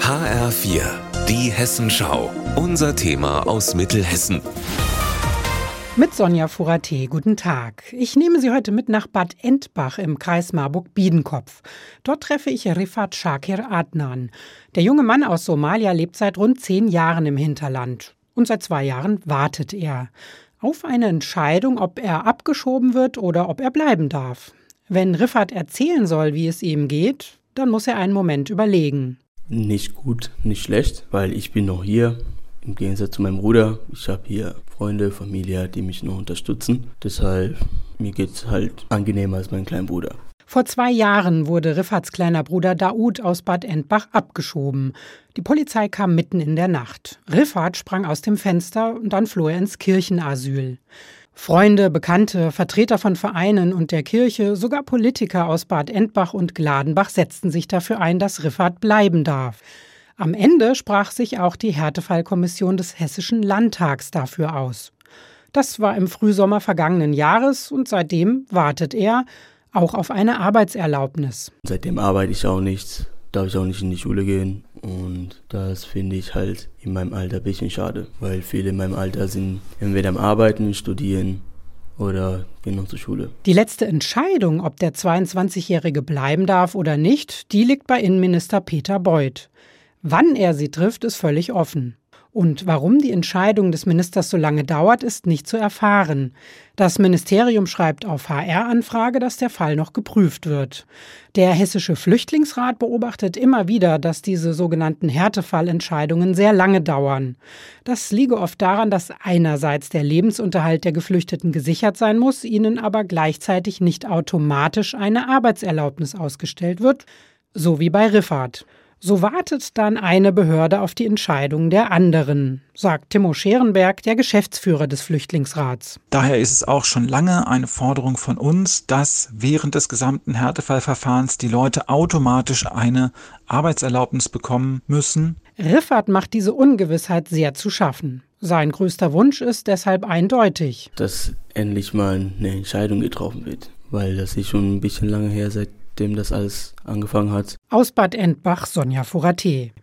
HR4, die Hessenschau. Unser Thema aus Mittelhessen. Mit Sonja Furate, guten Tag. Ich nehme Sie heute mit nach Bad Endbach im Kreis Marburg-Biedenkopf. Dort treffe ich Rifat Shakir Adnan. Der junge Mann aus Somalia lebt seit rund zehn Jahren im Hinterland. Und seit zwei Jahren wartet er auf eine Entscheidung, ob er abgeschoben wird oder ob er bleiben darf. Wenn Riffat erzählen soll, wie es ihm geht, dann muss er einen Moment überlegen. Nicht gut, nicht schlecht, weil ich bin noch hier. Im Gegensatz zu meinem Bruder, ich habe hier Freunde, Familie, die mich noch unterstützen. Deshalb, mir geht es halt angenehmer als mein kleiner Bruder. Vor zwei Jahren wurde Riffats kleiner Bruder Daoud aus Bad Endbach abgeschoben. Die Polizei kam mitten in der Nacht. Riffat sprang aus dem Fenster und dann floh er ins Kirchenasyl. Freunde, Bekannte, Vertreter von Vereinen und der Kirche, sogar Politiker aus Bad Endbach und Gladenbach setzten sich dafür ein, dass Riffat bleiben darf. Am Ende sprach sich auch die Härtefallkommission des Hessischen Landtags dafür aus. Das war im Frühsommer vergangenen Jahres und seitdem wartet er, auch auf eine Arbeitserlaubnis. Seitdem arbeite ich auch nichts, darf ich auch nicht in die Schule gehen das finde ich halt in meinem Alter ein bisschen schade, weil viele in meinem Alter sind entweder am Arbeiten, studieren oder gehen noch zur Schule. Die letzte Entscheidung, ob der 22-Jährige bleiben darf oder nicht, die liegt bei Innenminister Peter Beuth. Wann er sie trifft, ist völlig offen. Und warum die Entscheidung des Ministers so lange dauert, ist nicht zu erfahren. Das Ministerium schreibt auf HR-Anfrage, dass der Fall noch geprüft wird. Der Hessische Flüchtlingsrat beobachtet immer wieder, dass diese sogenannten Härtefallentscheidungen sehr lange dauern. Das liege oft daran, dass einerseits der Lebensunterhalt der Geflüchteten gesichert sein muss, ihnen aber gleichzeitig nicht automatisch eine Arbeitserlaubnis ausgestellt wird, so wie bei Riffat. So wartet dann eine Behörde auf die Entscheidung der anderen, sagt Timo Scherenberg, der Geschäftsführer des Flüchtlingsrats. Daher ist es auch schon lange eine Forderung von uns, dass während des gesamten Härtefallverfahrens die Leute automatisch eine Arbeitserlaubnis bekommen müssen. Riffert macht diese Ungewissheit sehr zu schaffen. Sein größter Wunsch ist deshalb eindeutig. Dass endlich mal eine Entscheidung getroffen wird, weil das ist schon ein bisschen lange her, seit dem das alles angefangen hat. Aus Bad Endbach Sonja Furate.